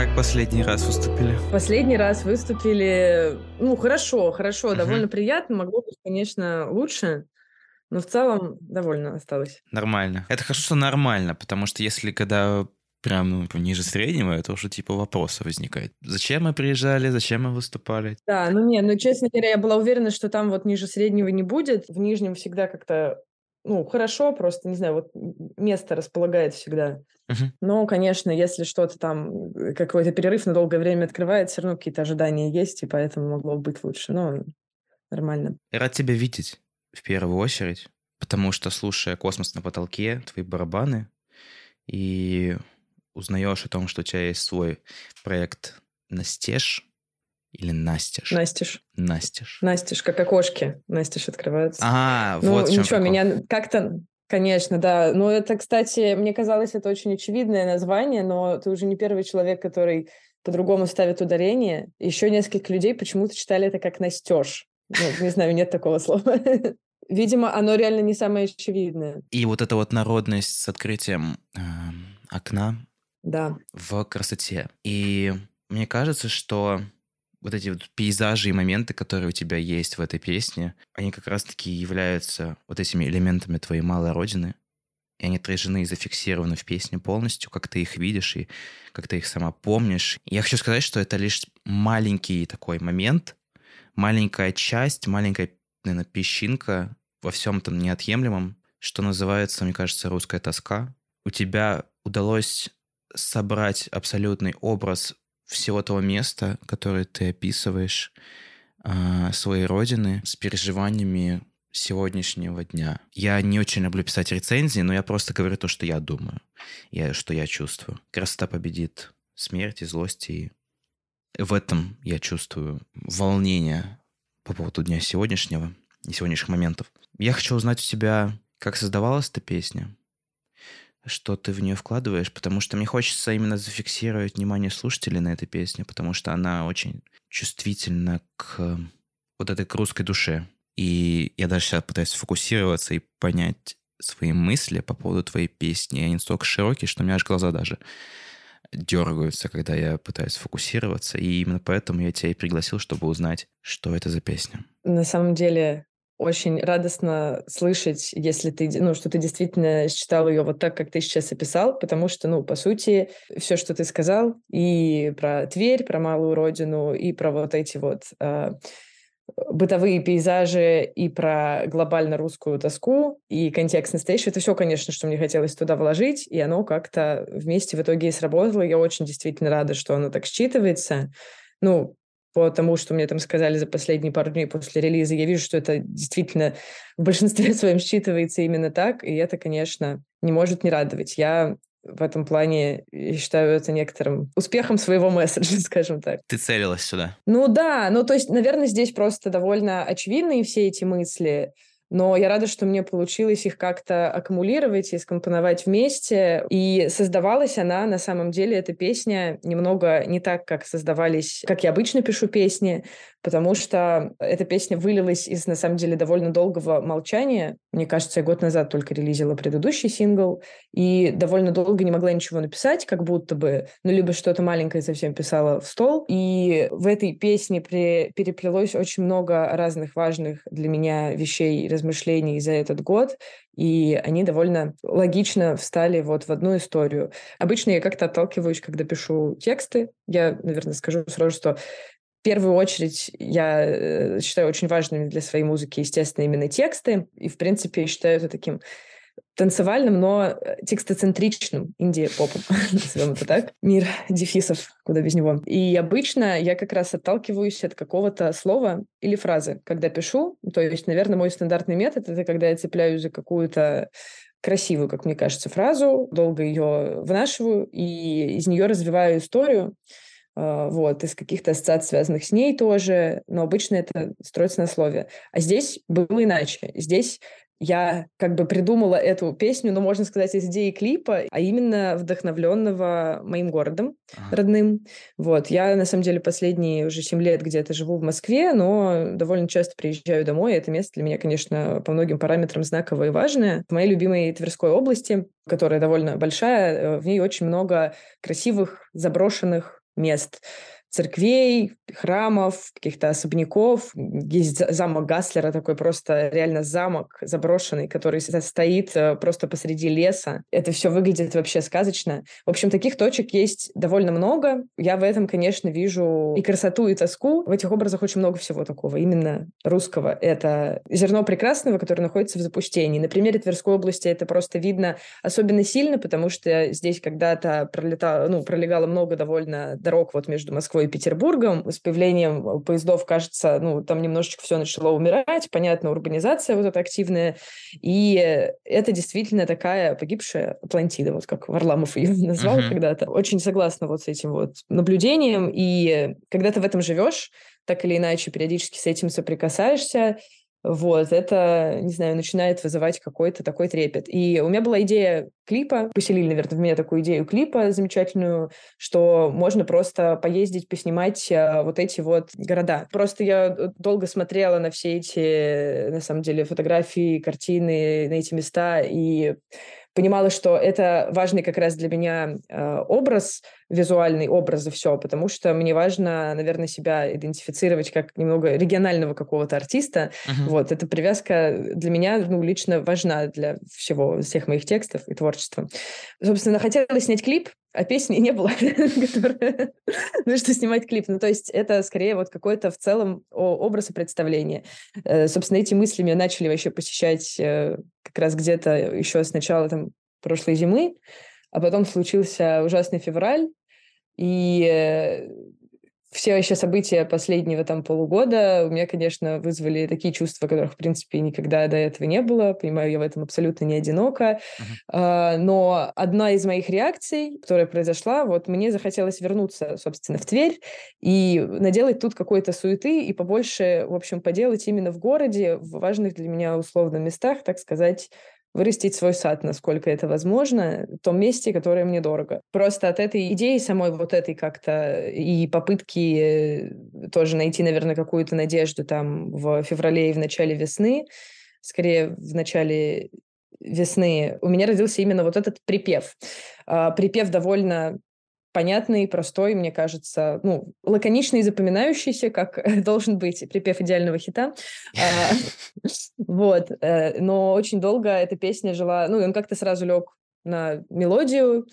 Как последний раз выступили? Последний раз выступили, ну, хорошо, хорошо, uh-huh. довольно приятно. Могло быть, конечно, лучше. Но в целом довольно осталось. Нормально. Это хорошо, что нормально, потому что если когда прям ну, ниже среднего, это уже типа вопросы возникает. Зачем мы приезжали, зачем мы выступали? Да, ну не, ну честно говоря, я была уверена, что там вот ниже среднего не будет. В нижнем всегда как-то ну, хорошо, просто, не знаю, вот место располагает всегда. Uh-huh. Но, конечно, если что-то там, э, какой-то перерыв на долгое время открывает, все равно какие-то ожидания есть, и поэтому могло быть лучше. Но нормально. Я рад тебя видеть в первую очередь, потому что, слушая «Космос на потолке», твои барабаны, и узнаешь о том, что у тебя есть свой проект «Настеж», или Настеж? Настеж. Настеж. Настеж, как окошки. Настеж открываются. А, ну, вот ничего, меня как-то... Конечно, да. Но это, кстати, мне казалось, это очень очевидное название, но ты уже не первый человек, который по-другому ставит ударение. Еще несколько людей почему-то читали это как «настеж». Ну, не знаю, нет такого слова. Видимо, оно реально не самое очевидное. И вот эта вот народность с открытием э, окна да. в красоте. И мне кажется, что вот эти вот пейзажи и моменты, которые у тебя есть в этой песне, они как раз-таки являются вот этими элементами твоей малой родины, и они отражены и зафиксированы в песне полностью, как ты их видишь и как ты их сама помнишь. Я хочу сказать, что это лишь маленький такой момент, маленькая часть, маленькая, наверное, песчинка во всем там неотъемлемом, что называется, мне кажется, русская тоска. У тебя удалось собрать абсолютный образ всего того места, которое ты описываешь, э, своей родины с переживаниями сегодняшнего дня. Я не очень люблю писать рецензии, но я просто говорю то, что я думаю, я, что я чувствую. Красота победит смерть и злость, и в этом я чувствую волнение по поводу дня сегодняшнего и сегодняшних моментов. Я хочу узнать у тебя, как создавалась эта песня, что ты в нее вкладываешь, потому что мне хочется именно зафиксировать внимание слушателей на этой песне, потому что она очень чувствительна к вот этой к русской душе. И я даже сейчас пытаюсь сфокусироваться и понять свои мысли по поводу твоей песни. Они настолько широкие, что у меня аж глаза даже дергаются, когда я пытаюсь сфокусироваться. И именно поэтому я тебя и пригласил, чтобы узнать, что это за песня. На самом деле, очень радостно слышать, если ты, ну, что ты действительно считал ее вот так, как ты сейчас описал, потому что, ну, по сути, все, что ты сказал, и про Тверь, про малую родину, и про вот эти вот э, бытовые пейзажи, и про глобально русскую тоску, и контекст настоящий, это все, конечно, что мне хотелось туда вложить, и оно как-то вместе в итоге и сработало. Я очень действительно рада, что оно так считывается. Ну, по тому, что мне там сказали за последние пару дней после релиза, я вижу, что это действительно в большинстве своем считывается именно так, и это, конечно, не может не радовать. Я в этом плане я считаю это некоторым успехом своего месседжа, скажем так. Ты целилась сюда? Ну да, ну то есть, наверное, здесь просто довольно очевидные все эти мысли, но я рада, что мне получилось их как-то аккумулировать и скомпоновать вместе. И создавалась она, на самом деле, эта песня немного не так, как создавались, как я обычно пишу песни, потому что эта песня вылилась из, на самом деле, довольно долгого молчания. Мне кажется, я год назад только релизила предыдущий сингл, и довольно долго не могла ничего написать, как будто бы, ну, либо что-то маленькое совсем писала в стол. И в этой песне при... переплелось очень много разных важных для меня вещей и размышлений за этот год, и они довольно логично встали вот в одну историю. Обычно я как-то отталкиваюсь, когда пишу тексты. Я, наверное, скажу сразу, что в первую очередь я э, считаю очень важными для своей музыки, естественно, именно тексты. И, в принципе, считаю это таким танцевальным, но э, текстоцентричным инди-попом, назовем это так. Мир дефисов, куда без него. И обычно я как раз отталкиваюсь от какого-то слова или фразы, когда пишу. То есть, наверное, мой стандартный метод — это когда я цепляюсь за какую-то красивую, как мне кажется, фразу, долго ее вынашиваю и из нее развиваю историю. А, вот, из каких-то ассоциаций, связанных с ней тоже, но обычно это строится на слове. А здесь было иначе. Здесь я как бы придумала эту песню, ну, можно сказать, из идеи клипа, а именно вдохновленного моим городом ага. родным. Вот, я, на самом деле, последние уже 7 лет где-то живу в Москве, но довольно часто приезжаю домой, и это место для меня, конечно, по многим параметрам знаковое и важное. В моей любимой Тверской области, которая довольно большая, э, в ней очень много красивых, заброшенных мест церквей, храмов, каких-то особняков. Есть замок Гаслера, такой просто реально замок заброшенный, который стоит э, просто посреди леса. Это все выглядит вообще сказочно. В общем, таких точек есть довольно много. Я в этом, конечно, вижу и красоту, и тоску. В этих образах очень много всего такого, именно русского. Это зерно прекрасного, которое находится в запустении. На примере Тверской области это просто видно особенно сильно, потому что здесь когда-то пролетало, ну, пролегало много довольно дорог вот между Москвой Москвой и Петербургом. С появлением э, поездов, кажется, ну, там немножечко все начало умирать. Понятно, урбанизация вот эта активная. И это действительно такая погибшая Атлантида, вот как Варламов ее назвал uh-huh. когда-то. Очень согласна вот с этим вот наблюдением. И когда ты в этом живешь, так или иначе периодически с этим соприкасаешься, вот, это, не знаю, начинает вызывать какой-то такой трепет. И у меня была идея клипа, поселили, наверное, в меня такую идею клипа замечательную, что можно просто поездить, поснимать а, вот эти вот города. Просто я э, долго смотрела на все эти, на самом деле, фотографии, картины, на эти места, и понимала, что это важный как раз для меня э, образ, визуальный образ и все, потому что мне важно, наверное, себя идентифицировать как немного регионального какого-то артиста. Uh-huh. Вот, эта привязка для меня, ну, лично важна для всего, всех моих текстов и творчества. Собственно, хотела снять клип, а песни не было, ну что снимать клип. Ну, то есть это скорее вот какой-то в целом образ и представление. Э, собственно, эти мысли меня начали вообще посещать э, как раз где-то еще с начала там прошлой зимы, а потом случился ужасный февраль, и э, все еще события последнего там полугода у меня, конечно, вызвали такие чувства, которых, в принципе, никогда до этого не было. Понимаю, я в этом абсолютно не одинока. Uh-huh. Но одна из моих реакций, которая произошла, вот мне захотелось вернуться, собственно, в Тверь и наделать тут какой-то суеты и побольше, в общем, поделать именно в городе, в важных для меня условно местах, так сказать, вырастить свой сад, насколько это возможно, в том месте, которое мне дорого. Просто от этой идеи самой вот этой как-то и попытки э, тоже найти, наверное, какую-то надежду там в феврале и в начале весны, скорее в начале весны, у меня родился именно вот этот припев. А, припев довольно понятный, простой, мне кажется, ну, лаконичный и запоминающийся, как должен быть припев идеального хита. А, вот. Э, но очень долго эта песня жила... Ну, он как-то сразу лег на мелодию.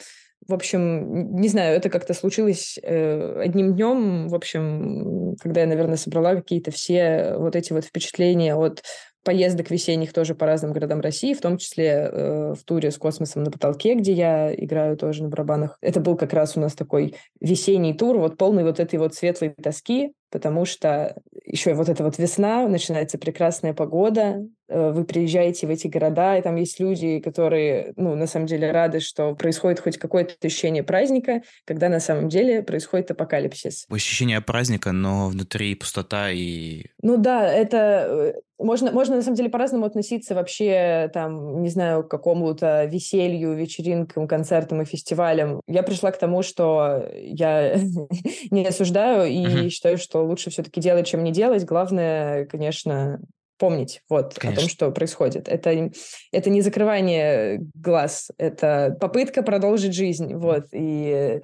В общем, не знаю, это как-то случилось э, одним днем. В общем, когда я, наверное, собрала какие-то все вот эти вот впечатления от поездок весенних тоже по разным городам России, в том числе э, в туре с космосом на потолке, где я играю тоже на барабанах. Это был как раз у нас такой весенний тур, вот полный вот этой вот светлой тоски, потому что еще вот эта вот весна, начинается прекрасная погода, э, вы приезжаете в эти города, и там есть люди, которые, ну, на самом деле рады, что происходит хоть какое-то ощущение праздника, когда на самом деле происходит апокалипсис. Ощущение праздника, но внутри пустота и... Ну да, это... Э, можно, можно на самом деле по-разному относиться вообще, там, не знаю, к какому-то веселью, вечеринкам, концертам и фестивалям. Я пришла к тому, что я не осуждаю и считаю, что лучше все-таки делать, чем не делать. Главное, конечно, помнить вот Конечно. о том, что происходит. Это, это не закрывание глаз, это попытка продолжить жизнь. Вот. И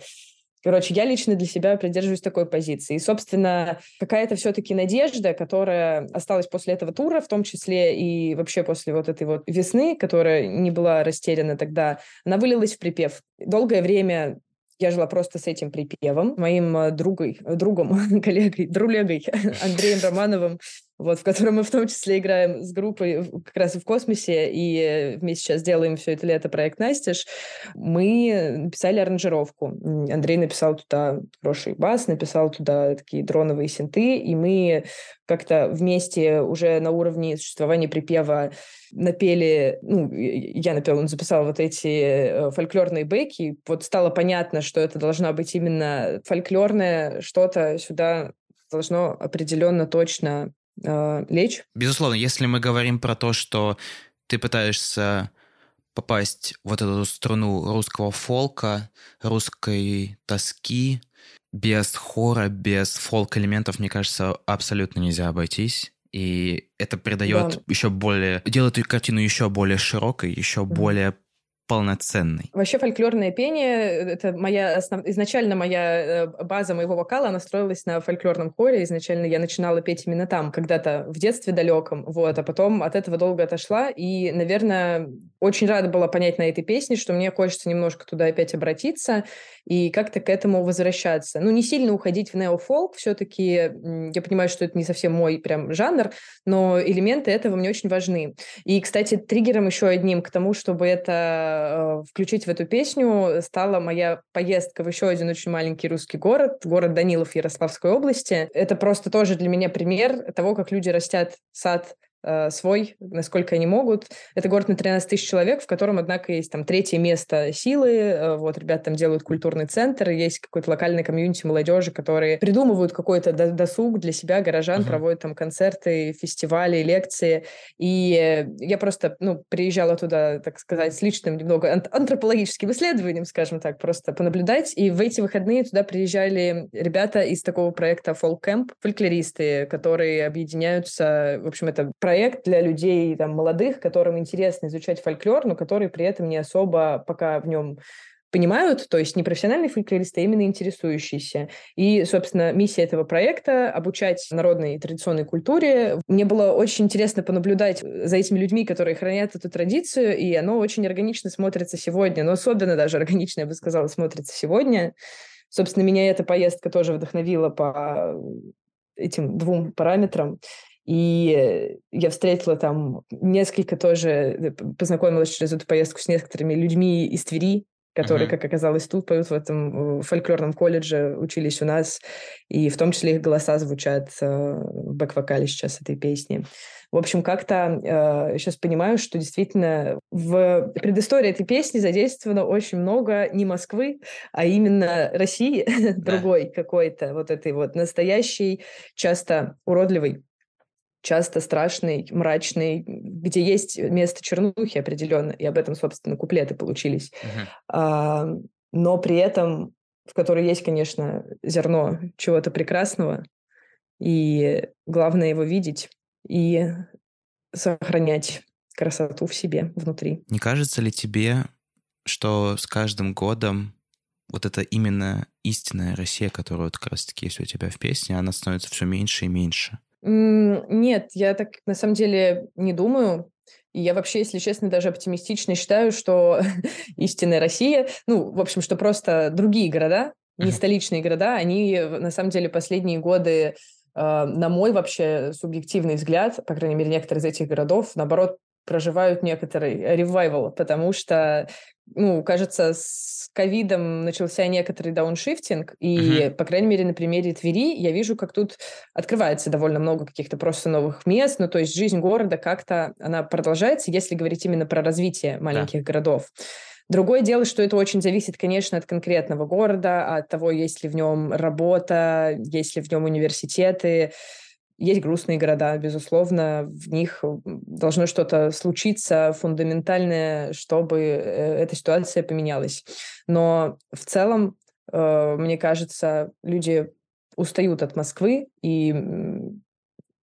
Короче, я лично для себя придерживаюсь такой позиции. И, собственно, какая-то все-таки надежда, которая осталась после этого тура, в том числе и вообще после вот этой вот весны, которая не была растеряна тогда, она вылилась в припев. Долгое время я жила просто с этим припевом. Моим э, другой, другом, коллегой, друлегой Андреем Романовым вот, в котором мы в том числе играем с группой как раз в космосе, и вместе сейчас делаем все это лето проект «Настеж», мы написали аранжировку. Андрей написал туда хороший бас, написал туда такие дроновые синты, и мы как-то вместе уже на уровне существования припева напели, ну, я напела, он записал вот эти э, фольклорные бэки, вот стало понятно, что это должна быть именно фольклорное что-то сюда должно определенно точно э, лечь. Безусловно, если мы говорим про то, что ты пытаешься попасть в вот эту струну русского фолка, русской тоски, без хора, без фолк-элементов, мне кажется, абсолютно нельзя обойтись. И это придает да. еще более... делает эту картину еще более широкой, еще mm-hmm. более полноценной. Вообще фольклорное пение — это моя основ... изначально моя э, база моего вокала, она строилась на фольклорном хоре. Изначально я начинала петь именно там, когда-то в детстве далеком, вот, а потом от этого долго отошла, и, наверное, очень рада была понять на этой песне, что мне хочется немножко туда опять обратиться и как-то к этому возвращаться. Ну, не сильно уходить в неофолк, все-таки я понимаю, что это не совсем мой прям жанр, но элементы этого мне очень важны. И, кстати, триггером еще одним к тому, чтобы это Э, включить в эту песню стала моя поездка в еще один очень маленький русский город, город Данилов Ярославской области. Это просто тоже для меня пример того, как люди растят сад свой, насколько они могут. Это город на 13 тысяч человек, в котором, однако, есть там третье место силы. Э, вот, ребята там делают культурный центр, есть какой-то локальный комьюнити молодежи, которые придумывают какой-то досуг для себя, горожан, uh-huh. проводят там концерты, фестивали, лекции. И я просто, ну, приезжала туда, так сказать, с личным немного антропологическим исследованием, скажем так, просто понаблюдать. И в эти выходные туда приезжали ребята из такого проекта Folk Camp, фольклористы, которые объединяются, в общем, это проект проект для людей там, молодых, которым интересно изучать фольклор, но которые при этом не особо пока в нем понимают, то есть не профессиональные фольклористы, а именно интересующиеся. И, собственно, миссия этого проекта — обучать народной и традиционной культуре. Мне было очень интересно понаблюдать за этими людьми, которые хранят эту традицию, и оно очень органично смотрится сегодня, но особенно даже органично, я бы сказала, смотрится сегодня. Собственно, меня эта поездка тоже вдохновила по этим двум параметрам. И я встретила там несколько тоже, э, познакомилась через эту поездку с некоторыми людьми из Твери, которые, uh-huh. как оказалось, тут поют в этом фольклорном колледже, учились у нас, и в том числе их голоса звучат э, в бэк-вокале сейчас этой песни. В общем, как-то э, сейчас понимаю, что действительно в предыстории этой песни задействовано очень много не Москвы, а именно России, другой какой-то, вот этой вот настоящей, часто уродливой часто страшный, мрачный, где есть место чернухи определенно, и об этом, собственно, куплеты получились. Uh-huh. А, но при этом в которой есть, конечно, зерно чего-то прекрасного, и главное его видеть и сохранять красоту в себе внутри. Не кажется ли тебе, что с каждым годом вот это именно истинная Россия, которая вот как раз-таки есть у тебя в песне, она становится все меньше и меньше? Нет, я так на самом деле не думаю. И я вообще, если честно, даже оптимистично считаю, что истинная Россия, ну, в общем, что просто другие города, не столичные города, они на самом деле последние годы, а, на мой вообще субъективный взгляд, по крайней мере, некоторые из этих городов, наоборот, проживают некоторый ревайвал, потому что, ну, кажется, с ковидом начался некоторый дауншифтинг, и, uh-huh. по крайней мере, на примере Твери я вижу, как тут открывается довольно много каких-то просто новых мест, ну, то есть жизнь города как-то, она продолжается, если говорить именно про развитие маленьких да. городов. Другое дело, что это очень зависит, конечно, от конкретного города, от того, есть ли в нем работа, есть ли в нем университеты, есть грустные города, безусловно, в них должно что-то случиться фундаментальное, чтобы э, эта ситуация поменялась. Но в целом, э, мне кажется, люди устают от Москвы, и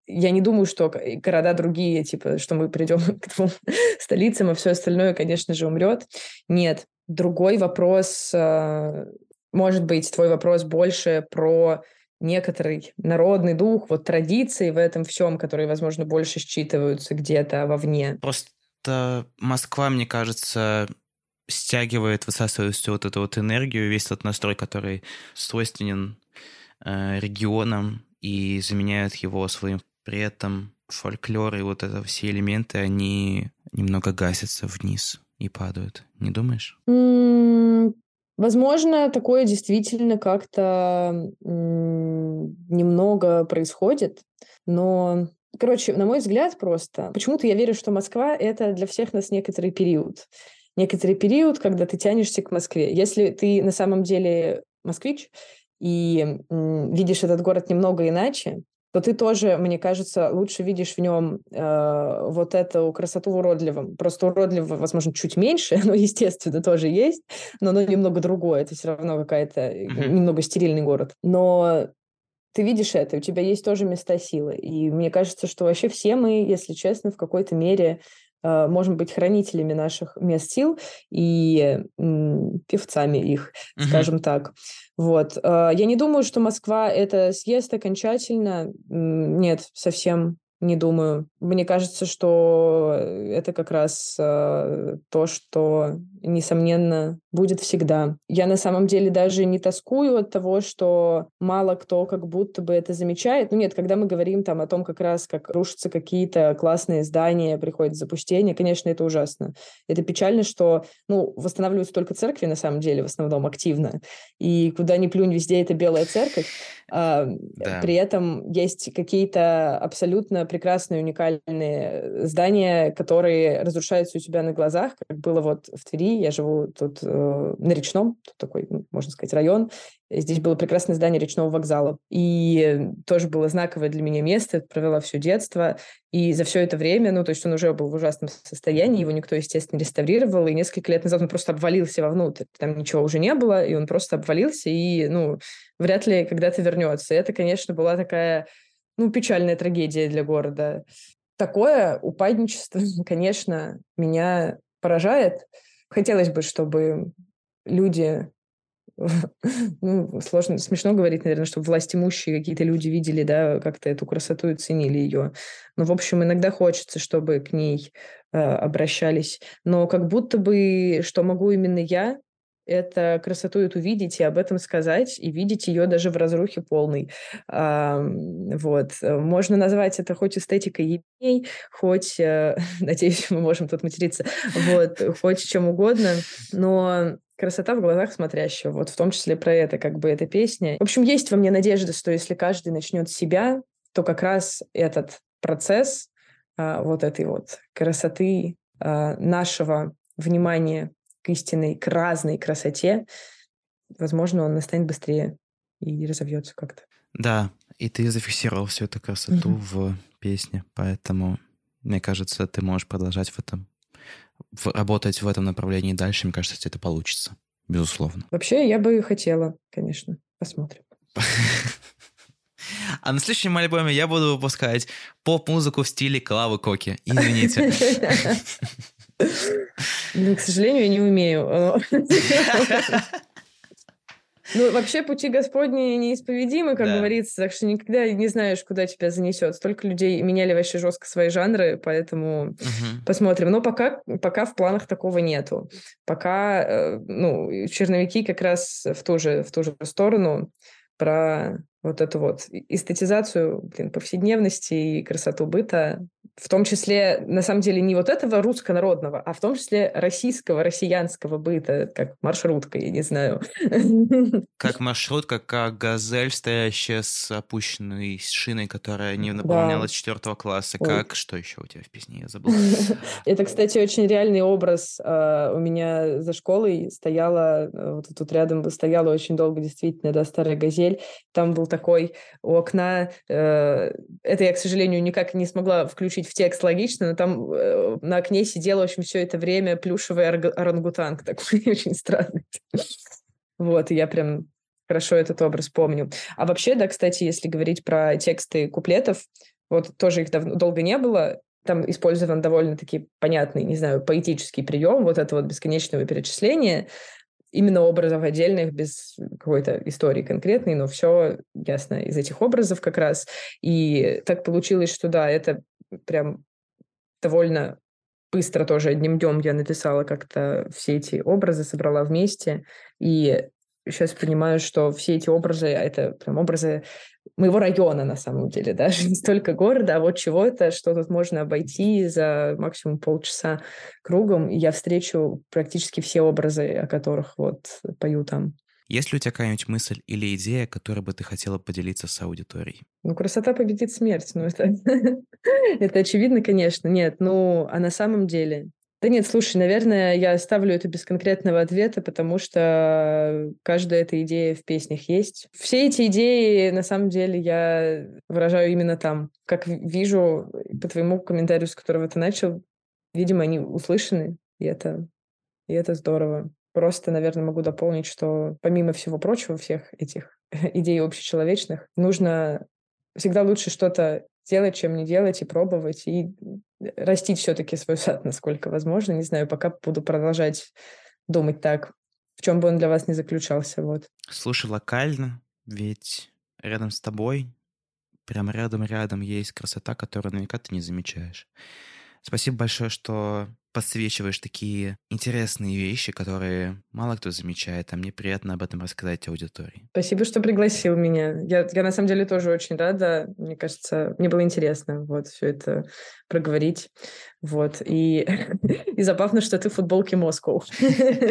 я не думаю, что города другие, типа, что мы придем к двум столицам, а все остальное, конечно же, умрет. Нет. Другой вопрос, э, может быть, твой вопрос больше про некоторый народный дух, вот традиции в этом всем, которые, возможно, больше считываются где-то вовне. Просто Москва, мне кажется, стягивает, высасывает всю вот эту вот энергию, весь тот настрой, который свойственен э, регионам и заменяет его своим при этом фольклор и вот это все элементы, они немного гасятся вниз и падают. Не думаешь? Возможно, такое действительно как-то немного происходит, но, короче, на мой взгляд просто, почему-то я верю, что Москва — это для всех нас некоторый период. Некоторый период, когда ты тянешься к Москве. Если ты на самом деле москвич и видишь этот город немного иначе, то ты тоже, мне кажется, лучше видишь в нем э, вот эту красоту в уродливом. Просто уродливо, возможно, чуть меньше, но, естественно, тоже есть, но оно немного другое. Это все равно какая-то mm-hmm. немного стерильный город. Но ты видишь это, у тебя есть тоже места силы. И мне кажется, что вообще все мы, если честно, в какой-то мере э, можем быть хранителями наших мест сил и певцами их, угу. скажем так. Вот. Э, я не думаю, что Москва это съест окончательно. Нет, совсем не думаю. Мне кажется, что это как раз э, то, что, несомненно, будет всегда. Я на самом деле даже не тоскую от того, что мало кто как будто бы это замечает. Ну нет, когда мы говорим там о том, как раз как рушатся какие-то классные здания, приходит запустение, конечно, это ужасно. Это печально, что, ну, восстанавливаются только церкви на самом деле в основном активно. И куда ни плюнь, везде это белая церковь. А, да. При этом есть какие-то абсолютно прекрасные, уникальные здания, которые разрушаются у тебя на глазах, как было вот в Твери. Я живу тут э, на Речном, тут такой, ну, можно сказать, район. Здесь было прекрасное здание речного вокзала. И тоже было знаковое для меня место. Провела все детство. И за все это время, ну, то есть он уже был в ужасном состоянии, его никто, естественно, реставрировал. И несколько лет назад он просто обвалился вовнутрь. Там ничего уже не было, и он просто обвалился. И, ну, вряд ли когда-то вернется. Это, конечно, была такая, ну, печальная трагедия для города. Такое упадничество, конечно, меня поражает. Хотелось бы, чтобы люди ну, сложно, смешно говорить, наверное, чтобы власть имущие какие-то люди видели, да, как-то эту красоту и ценили ее. Но, в общем, иногда хочется, чтобы к ней э, обращались. Но как будто бы, что могу именно я, это красоту эту видеть и об этом сказать, и видеть ее даже в разрухе полной. А, вот. Можно назвать это хоть эстетикой ебней, хоть, э, надеюсь, мы можем тут материться, вот, хоть чем угодно, но красота в глазах смотрящего. Вот в том числе про это, как бы, эта песня. В общем, есть во мне надежда, что если каждый начнет себя, то как раз этот процесс а, вот этой вот красоты а, нашего внимания к истинной, к разной красоте, возможно, он настанет быстрее и разовьется как-то. Да, и ты зафиксировал всю эту красоту mm-hmm. в песне, поэтому, мне кажется, ты можешь продолжать в этом, в, работать в этом направлении дальше. Мне кажется, это получится, безусловно. Вообще, я бы хотела, конечно. Посмотрим. А на следующем альбоме я буду выпускать поп-музыку в стиле Клавы Коки. Извините. Ну, к сожалению, я не умею. Ну, вообще пути Господни неисповедимы, как да. говорится, так что никогда не знаешь, куда тебя занесет. Столько людей меняли вообще жестко свои жанры, поэтому угу. посмотрим. Но пока, пока в планах такого нету. Пока, э, ну, черновики как раз в ту же, в ту же сторону про вот эту вот эстетизацию блин, повседневности и красоту быта в том числе, на самом деле, не вот этого руссконародного, а в том числе российского, россиянского быта, как маршрутка, я не знаю. Как маршрутка, как газель, стоящая с опущенной шиной, которая не наполнялась да. четвертого класса. Ой. Как, что еще у тебя в песне, я забыл. Это, кстати, очень реальный образ. А, у меня за школой стояла, вот тут рядом стояла очень долго действительно, да, старая газель. Там был такой у окна, э, это я, к сожалению, никак не смогла включить в текст логично, но там э, на окне сидел, в общем, все это время плюшевый орангутанг такой очень странный. Вот, и я прям хорошо этот образ помню. А вообще, да, кстати, если говорить про тексты куплетов, вот тоже их давно, долго не было, там использован довольно-таки понятный, не знаю, поэтический прием, вот это вот бесконечного перечисления, именно образов отдельных, без какой-то истории конкретной, но все ясно из этих образов как раз. И так получилось, что да, это прям довольно быстро тоже одним днем я написала как-то все эти образы, собрала вместе. И сейчас понимаю, что все эти образы, это прям образы моего района на самом деле, даже не столько города, а вот чего-то, что тут можно обойти за максимум полчаса кругом, и я встречу практически все образы, о которых вот пою там. Есть ли у тебя какая-нибудь мысль или идея, которой бы ты хотела поделиться с аудиторией? Ну, красота победит смерть. Ну, это, это очевидно, конечно. Нет, ну, а на самом деле... Да нет, слушай, наверное, я оставлю это без конкретного ответа, потому что каждая эта идея в песнях есть. Все эти идеи, на самом деле, я выражаю именно там. Как вижу по твоему комментарию, с которого ты начал, видимо, они услышаны, и это, и это здорово. Просто, наверное, могу дополнить, что помимо всего прочего, всех этих идей общечеловечных, нужно всегда лучше что-то делать, чем не делать, и пробовать, и растить все-таки свой сад, насколько возможно. Не знаю, пока буду продолжать думать так, в чем бы он для вас не заключался. Вот. Слушай локально, ведь рядом с тобой, прям рядом-рядом есть красота, которую наверняка ты не замечаешь. Спасибо большое, что подсвечиваешь такие интересные вещи, которые мало кто замечает, а мне приятно об этом рассказать аудитории. Спасибо, что пригласил меня. Я, я на самом деле тоже очень рада. Мне кажется, мне было интересно вот все это проговорить. Вот. И, и забавно, что ты в футболке Москву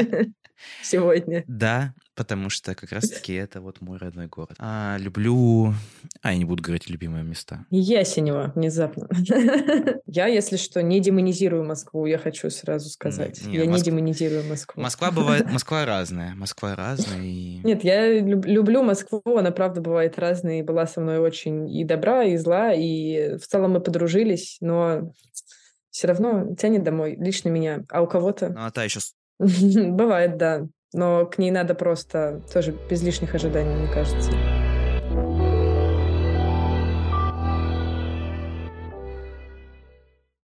сегодня. Да, потому что как раз-таки это вот мой родной город. А, люблю... А, я не буду говорить любимые места. Ясенево, внезапно. Я, если что, не демонизирую Москву, я хочу сразу сказать. Не, не, я Моск... не демонизирую Москву. Москва бывает... Москва разная. Москва разная и... Нет, я люблю Москву, она правда бывает разная, и была со мной очень и добра, и зла, и в целом мы подружились, но все равно тянет домой, лично меня. А у кого-то... Ну, а та еще... Бывает, да. Но к ней надо просто тоже без лишних ожиданий, мне кажется.